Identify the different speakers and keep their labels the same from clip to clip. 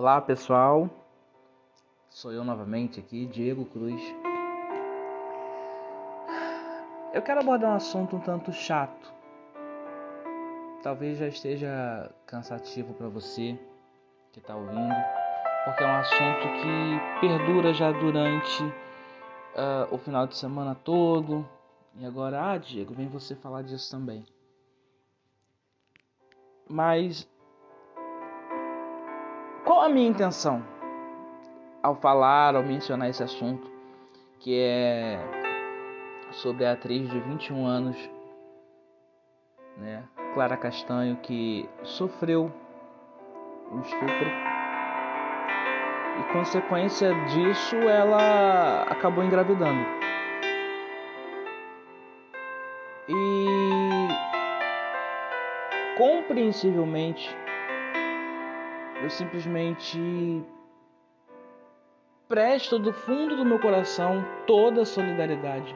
Speaker 1: Olá pessoal, sou eu novamente aqui, Diego Cruz. Eu quero abordar um assunto um tanto chato. Talvez já esteja cansativo para você que está ouvindo, porque é um assunto que perdura já durante uh, o final de semana todo. E agora, ah, Diego, vem você falar disso também. Mas qual a minha intenção ao falar, ao mencionar esse assunto, que é sobre a atriz de 21 anos, né, Clara Castanho, que sofreu um estupro e consequência disso ela acabou engravidando. E compreensivelmente eu simplesmente presto do fundo do meu coração toda a solidariedade.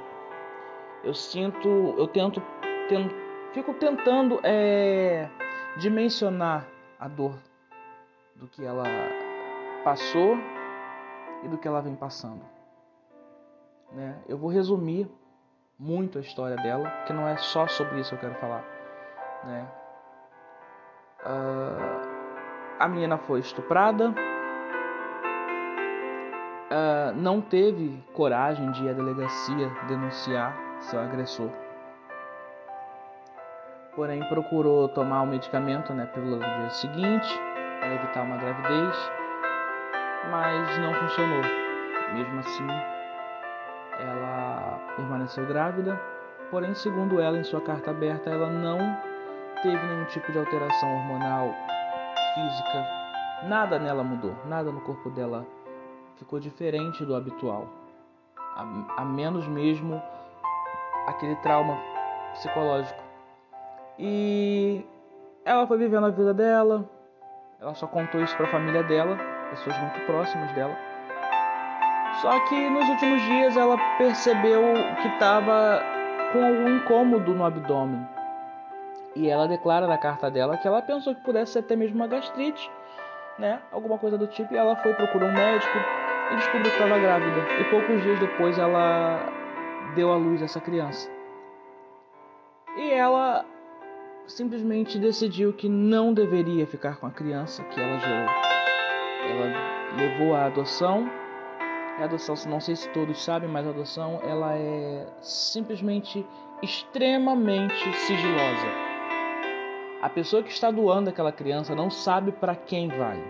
Speaker 1: Eu sinto, eu tento, tento fico tentando é, dimensionar a dor do que ela passou e do que ela vem passando. Né? Eu vou resumir muito a história dela, que não é só sobre isso que eu quero falar. Né? Uh, a menina foi estuprada, uh, não teve coragem de ir à delegacia denunciar seu agressor. Porém, procurou tomar o medicamento, né, pelo dia seguinte, para evitar uma gravidez, mas não funcionou. Mesmo assim, ela permaneceu grávida, porém, segundo ela, em sua carta aberta, ela não teve nenhum tipo de alteração hormonal física, nada nela mudou, nada no corpo dela ficou diferente do habitual, a, a menos mesmo aquele trauma psicológico. E ela foi vivendo a vida dela, ela só contou isso para a família dela, pessoas muito próximas dela. Só que nos últimos dias ela percebeu que estava com algum incômodo no abdômen. E ela declara na carta dela que ela pensou que pudesse ser até mesmo uma gastrite, né? Alguma coisa do tipo. E ela foi procurar um médico e descobriu que estava grávida. E poucos dias depois ela deu à luz essa criança. E ela simplesmente decidiu que não deveria ficar com a criança que ela gerou. Ela levou a adoção. A adoção, não sei se todos sabem, mas a adoção ela é simplesmente extremamente sigilosa. A pessoa que está doando aquela criança não sabe para quem vai.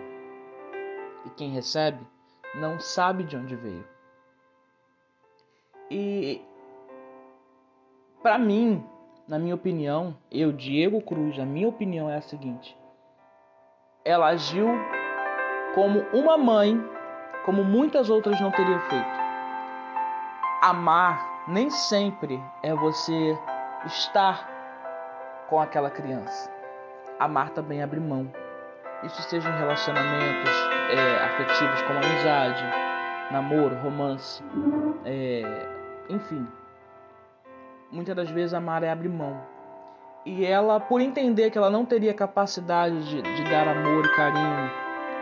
Speaker 1: E quem recebe não sabe de onde veio. E para mim, na minha opinião, eu, Diego Cruz, a minha opinião é a seguinte: ela agiu como uma mãe, como muitas outras não teriam feito. Amar nem sempre é você estar com aquela criança amar também abre mão. Isso seja em relacionamentos é, afetivos como amizade, namoro, romance, é, enfim. Muitas das vezes amar é abrir mão. E ela, por entender que ela não teria capacidade de, de dar amor e carinho,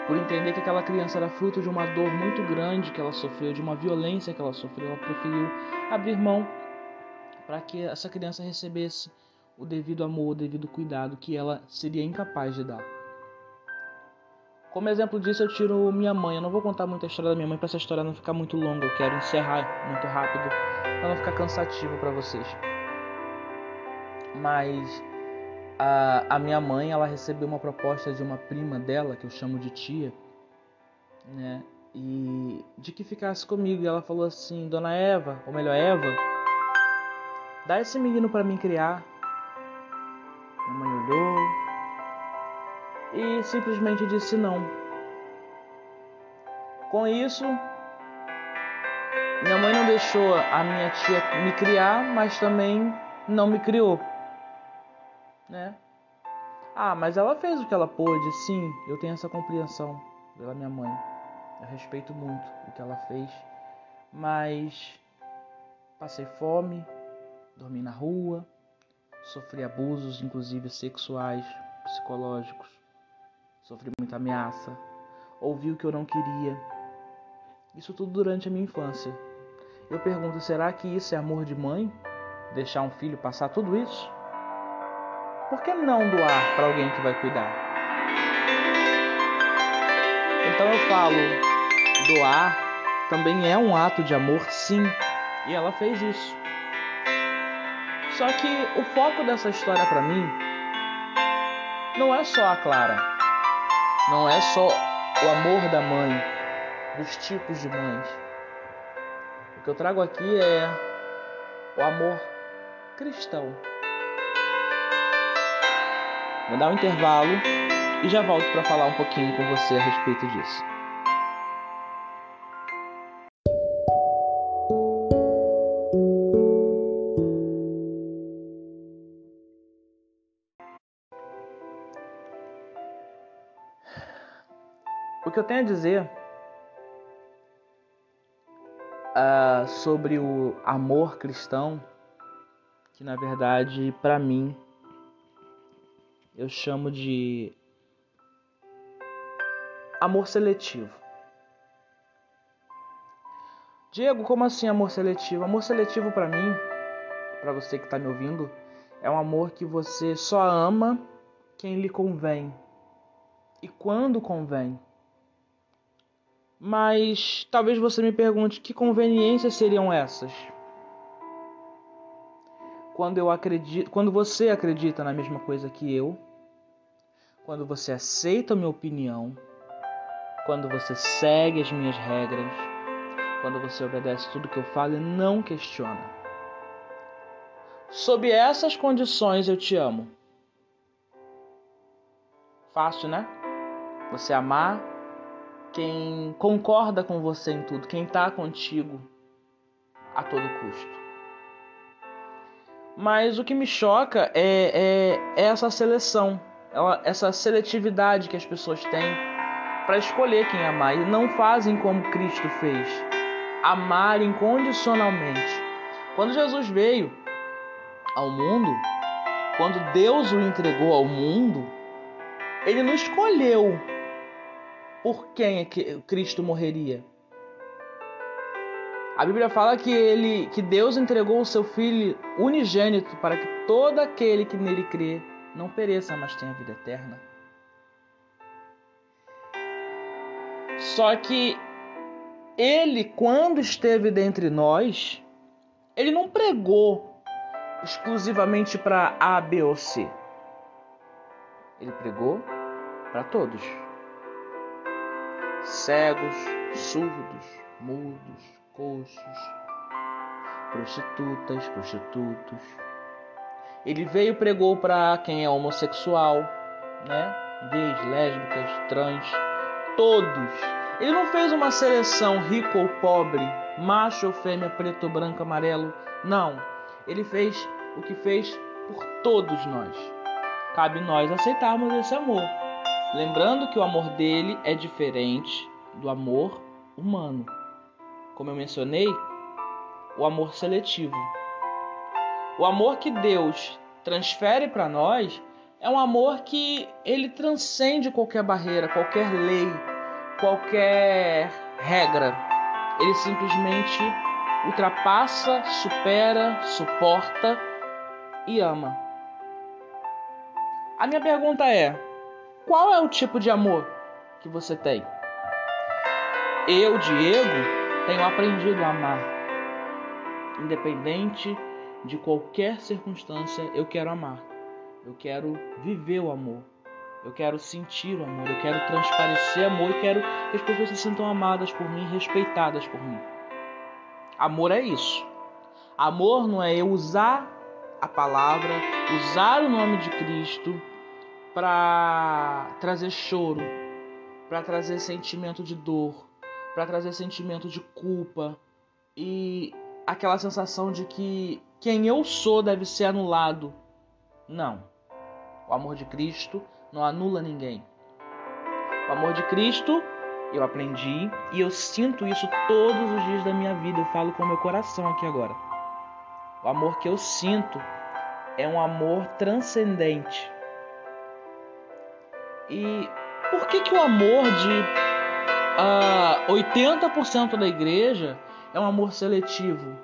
Speaker 1: por entender que aquela criança era fruto de uma dor muito grande que ela sofreu, de uma violência que ela sofreu, ela preferiu abrir mão para que essa criança recebesse o devido amor, o devido cuidado que ela seria incapaz de dar. Como exemplo disso, eu tiro minha mãe. Eu não vou contar muita história da minha mãe para essa história não ficar muito longa. Eu quero encerrar muito rápido para não ficar cansativo para vocês. Mas a, a minha mãe, ela recebeu uma proposta de uma prima dela, que eu chamo de tia, né? E de que ficasse comigo. E ela falou assim: Dona Eva, ou melhor, Eva, dá esse menino para mim criar. E simplesmente disse não. Com isso, minha mãe não deixou a minha tia me criar, mas também não me criou. Né? Ah, mas ela fez o que ela pôde, sim, eu tenho essa compreensão pela minha mãe. Eu respeito muito o que ela fez, mas passei fome, dormi na rua, Sofri abusos, inclusive sexuais, psicológicos. Sofri muita ameaça. ouvi o que eu não queria. Isso tudo durante a minha infância. Eu pergunto: será que isso é amor de mãe? Deixar um filho passar tudo isso? Por que não doar para alguém que vai cuidar? Então eu falo: doar também é um ato de amor, sim, e ela fez isso. Só que o foco dessa história para mim não é só a Clara, não é só o amor da mãe, dos tipos de mães. O que eu trago aqui é o amor cristão. Vou dar um intervalo e já volto para falar um pouquinho com você a respeito disso. O que eu tenho a dizer uh, sobre o amor cristão, que na verdade para mim eu chamo de amor seletivo. Diego, como assim amor seletivo? Amor seletivo para mim, para você que está me ouvindo, é um amor que você só ama quem lhe convém e quando convém. Mas talvez você me pergunte que conveniências seriam essas? Quando eu acredito, quando você acredita na mesma coisa que eu, quando você aceita a minha opinião, quando você segue as minhas regras, quando você obedece tudo que eu falo e não questiona. Sob essas condições eu te amo. Fácil, né? Você amar quem concorda com você em tudo, quem está contigo a todo custo. Mas o que me choca é, é, é essa seleção, essa seletividade que as pessoas têm para escolher quem amar e não fazem como Cristo fez, amar incondicionalmente. Quando Jesus veio ao mundo, quando Deus o entregou ao mundo, ele não escolheu por quem é que Cristo morreria. A Bíblia fala que ele, que Deus entregou o seu filho unigênito para que todo aquele que nele crê não pereça, mas tenha vida eterna. Só que ele, quando esteve dentre nós, ele não pregou exclusivamente para A, B ou C. Ele pregou para todos cegos, surdos, mudos, coxos, prostitutas, prostitutos. Ele veio e pregou para quem é homossexual, né? Gays, lésbicas, trans, todos. Ele não fez uma seleção rico ou pobre, macho ou fêmea, preto, branco, amarelo. Não. Ele fez o que fez por todos nós. Cabe nós aceitarmos esse amor. Lembrando que o amor dele é diferente do amor humano. Como eu mencionei, o amor seletivo. O amor que Deus transfere para nós é um amor que ele transcende qualquer barreira, qualquer lei, qualquer regra. Ele simplesmente ultrapassa, supera, suporta e ama. A minha pergunta é: qual é o tipo de amor que você tem? Eu, Diego, tenho aprendido a amar. Independente de qualquer circunstância, eu quero amar. Eu quero viver o amor. Eu quero sentir o amor. Eu quero transparecer amor. Eu quero que as pessoas se sintam amadas por mim, respeitadas por mim. Amor é isso. Amor não é eu usar a palavra, usar o nome de Cristo para trazer choro, para trazer sentimento de dor, para trazer sentimento de culpa e aquela sensação de que quem eu sou deve ser anulado. Não. O amor de Cristo não anula ninguém. O amor de Cristo eu aprendi e eu sinto isso todos os dias da minha vida. Eu falo com o meu coração aqui agora. O amor que eu sinto é um amor transcendente e por que, que o amor de uh, 80% da igreja é um amor seletivo.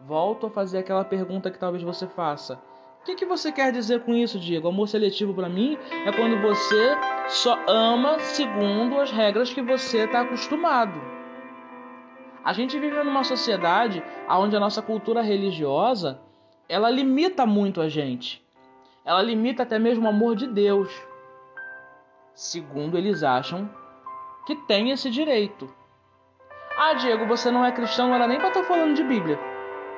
Speaker 1: Volto a fazer aquela pergunta que talvez você faça. O que, que você quer dizer com isso, Diego? Amor seletivo para mim é quando você só ama segundo as regras que você está acostumado. A gente vive numa sociedade onde a nossa cultura religiosa ela limita muito a gente. Ela limita até mesmo o amor de Deus. Segundo eles acham que tem esse direito. Ah, Diego, você não é cristão, não era nem para estar tá falando de Bíblia.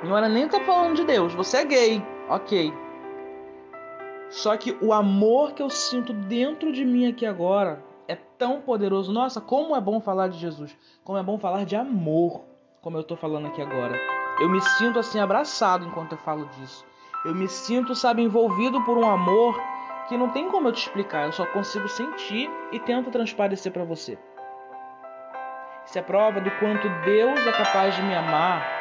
Speaker 1: Não era nem estar tá falando de Deus. Você é gay. Ok. Só que o amor que eu sinto dentro de mim aqui agora é tão poderoso. Nossa, como é bom falar de Jesus. Como é bom falar de amor, como eu estou falando aqui agora. Eu me sinto assim abraçado enquanto eu falo disso. Eu me sinto, sabe, envolvido por um amor que não tem como eu te explicar. Eu só consigo sentir e tento transparecer para você. Isso é prova do quanto Deus é capaz de me amar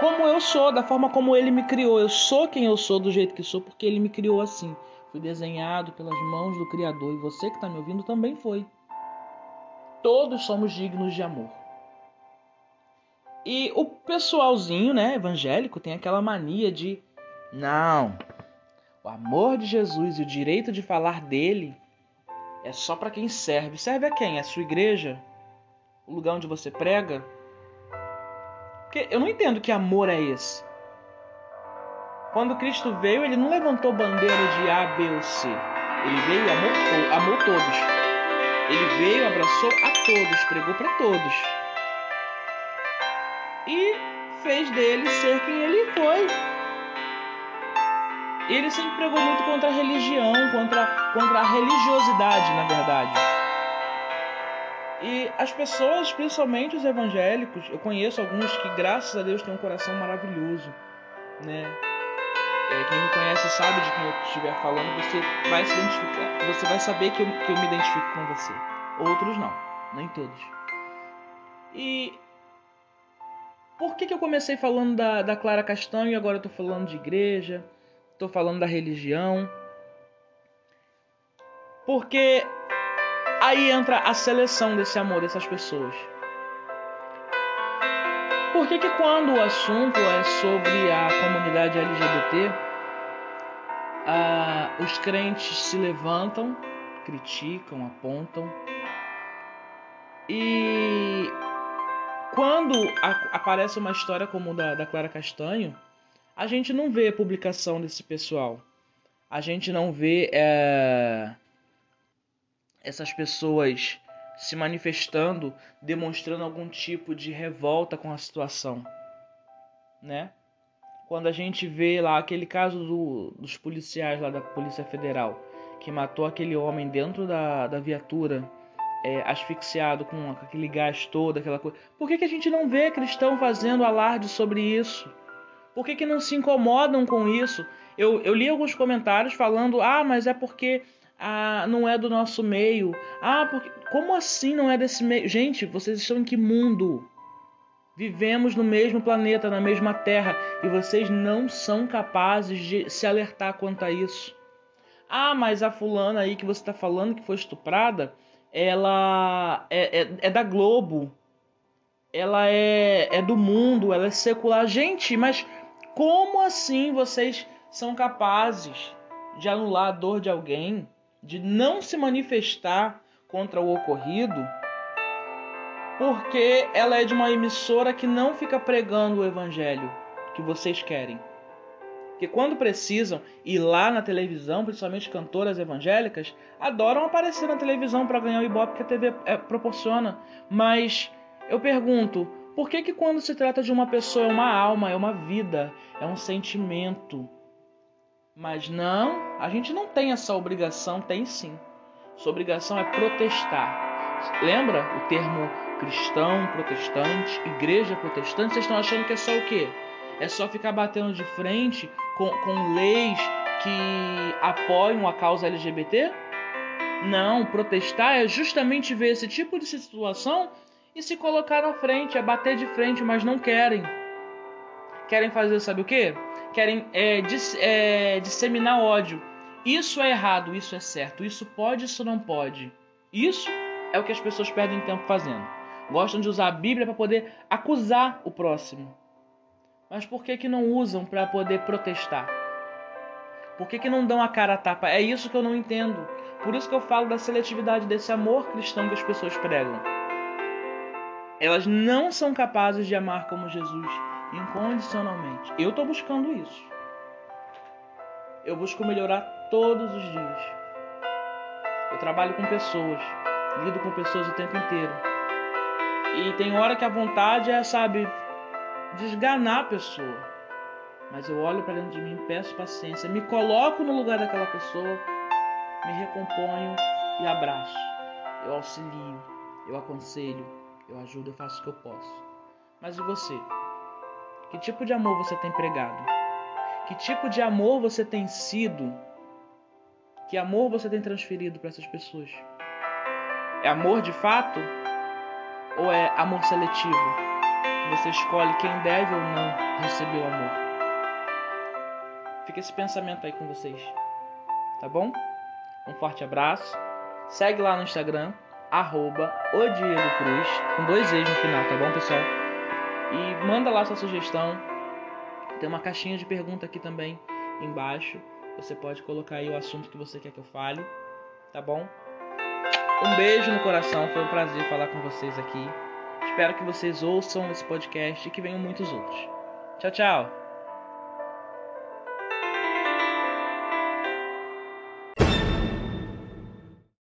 Speaker 1: como eu sou, da forma como ele me criou. Eu sou quem eu sou, do jeito que sou, porque ele me criou assim. Fui desenhado pelas mãos do Criador e você que está me ouvindo também foi. Todos somos dignos de amor. E o pessoalzinho, né, evangélico, tem aquela mania de não, o amor de Jesus e o direito de falar dele é só para quem serve. Serve a quem? A sua igreja? O lugar onde você prega? Porque eu não entendo que amor é esse. Quando Cristo veio, ele não levantou bandeira de A, B ou C. Ele veio e amou, amou todos. Ele veio, abraçou a todos, pregou para todos. E fez dele ser quem ele foi. Ele sempre pregou muito contra a religião, contra, contra a religiosidade, na verdade. E as pessoas, principalmente os evangélicos, eu conheço alguns que, graças a Deus, têm um coração maravilhoso, né? É, quem me conhece sabe de quem eu estiver falando, você vai se identificar, você vai saber que eu, que eu me identifico com você. Outros não, nem todos. E por que, que eu comecei falando da, da Clara Castanho e agora eu tô falando de igreja, tô falando da religião? Porque Aí entra a seleção desse amor dessas pessoas. Por que, que quando o assunto é sobre a comunidade LGBT, os crentes se levantam, criticam, apontam, e quando a, aparece uma história como da, da Clara Castanho, a gente não vê publicação desse pessoal. A gente não vê é, essas pessoas se manifestando, demonstrando algum tipo de revolta com a situação, né? Quando a gente vê lá aquele caso do, dos policiais lá da Polícia Federal que matou aquele homem dentro da, da viatura, é, asfixiado com aquele gás todo, aquela coisa. Por que, que a gente não vê cristão fazendo alarde sobre isso? Por que, que não se incomodam com isso? Eu, eu li alguns comentários falando: ah, mas é porque ah, não é do nosso meio. Ah, porque como assim não é desse meio? Gente, vocês estão em que mundo? Vivemos no mesmo planeta, na mesma terra, e vocês não são capazes de se alertar quanto a isso. Ah, mas a fulana aí que você está falando que foi estuprada, ela é, é, é da Globo, ela é, é do mundo, ela é secular. Gente, mas como assim vocês são capazes de anular a dor de alguém? de não se manifestar contra o ocorrido, porque ela é de uma emissora que não fica pregando o evangelho que vocês querem. Que quando precisam ir lá na televisão, principalmente cantoras evangélicas, adoram aparecer na televisão para ganhar o ibope que a TV é, proporciona. Mas eu pergunto, por que que quando se trata de uma pessoa é uma alma, é uma vida, é um sentimento, mas não, a gente não tem essa obrigação, tem sim. Sua obrigação é protestar. Lembra o termo cristão, protestante, igreja protestante? Vocês estão achando que é só o quê? É só ficar batendo de frente com, com leis que apoiam a causa LGBT? Não, protestar é justamente ver esse tipo de situação e se colocar na frente, é bater de frente, mas não querem. Querem fazer, sabe o quê? querem é, dis, é, disseminar ódio. Isso é errado, isso é certo, isso pode, isso não pode. Isso é o que as pessoas perdem tempo fazendo. Gostam de usar a Bíblia para poder acusar o próximo. Mas por que, que não usam para poder protestar? Por que, que não dão a cara a tapa? É isso que eu não entendo. Por isso que eu falo da seletividade desse amor cristão que as pessoas pregam. Elas não são capazes de amar como Jesus, incondicionalmente. Eu estou buscando isso. Eu busco melhorar todos os dias. Eu trabalho com pessoas, lido com pessoas o tempo inteiro. E tem hora que a vontade é, sabe, desganar a pessoa. Mas eu olho para dentro de mim, peço paciência, me coloco no lugar daquela pessoa, me recomponho e abraço. Eu auxilio, eu aconselho, eu ajudo, eu faço o que eu posso. Mas e você? Que tipo de amor você tem pregado? Que tipo de amor você tem sido? Que amor você tem transferido para essas pessoas? É amor de fato? Ou é amor seletivo? Você escolhe quem deve ou não receber o amor? Fica esse pensamento aí com vocês. Tá bom? Um forte abraço. Segue lá no Instagram, arroba o Diego Cruz, com dois E's no final, tá bom, pessoal? E manda lá sua sugestão. Tem uma caixinha de pergunta aqui também embaixo. Você pode colocar aí o assunto que você quer que eu fale, tá bom? Um beijo no coração, foi um prazer falar com vocês aqui. Espero que vocês ouçam esse podcast e que venham muitos outros. Tchau, tchau!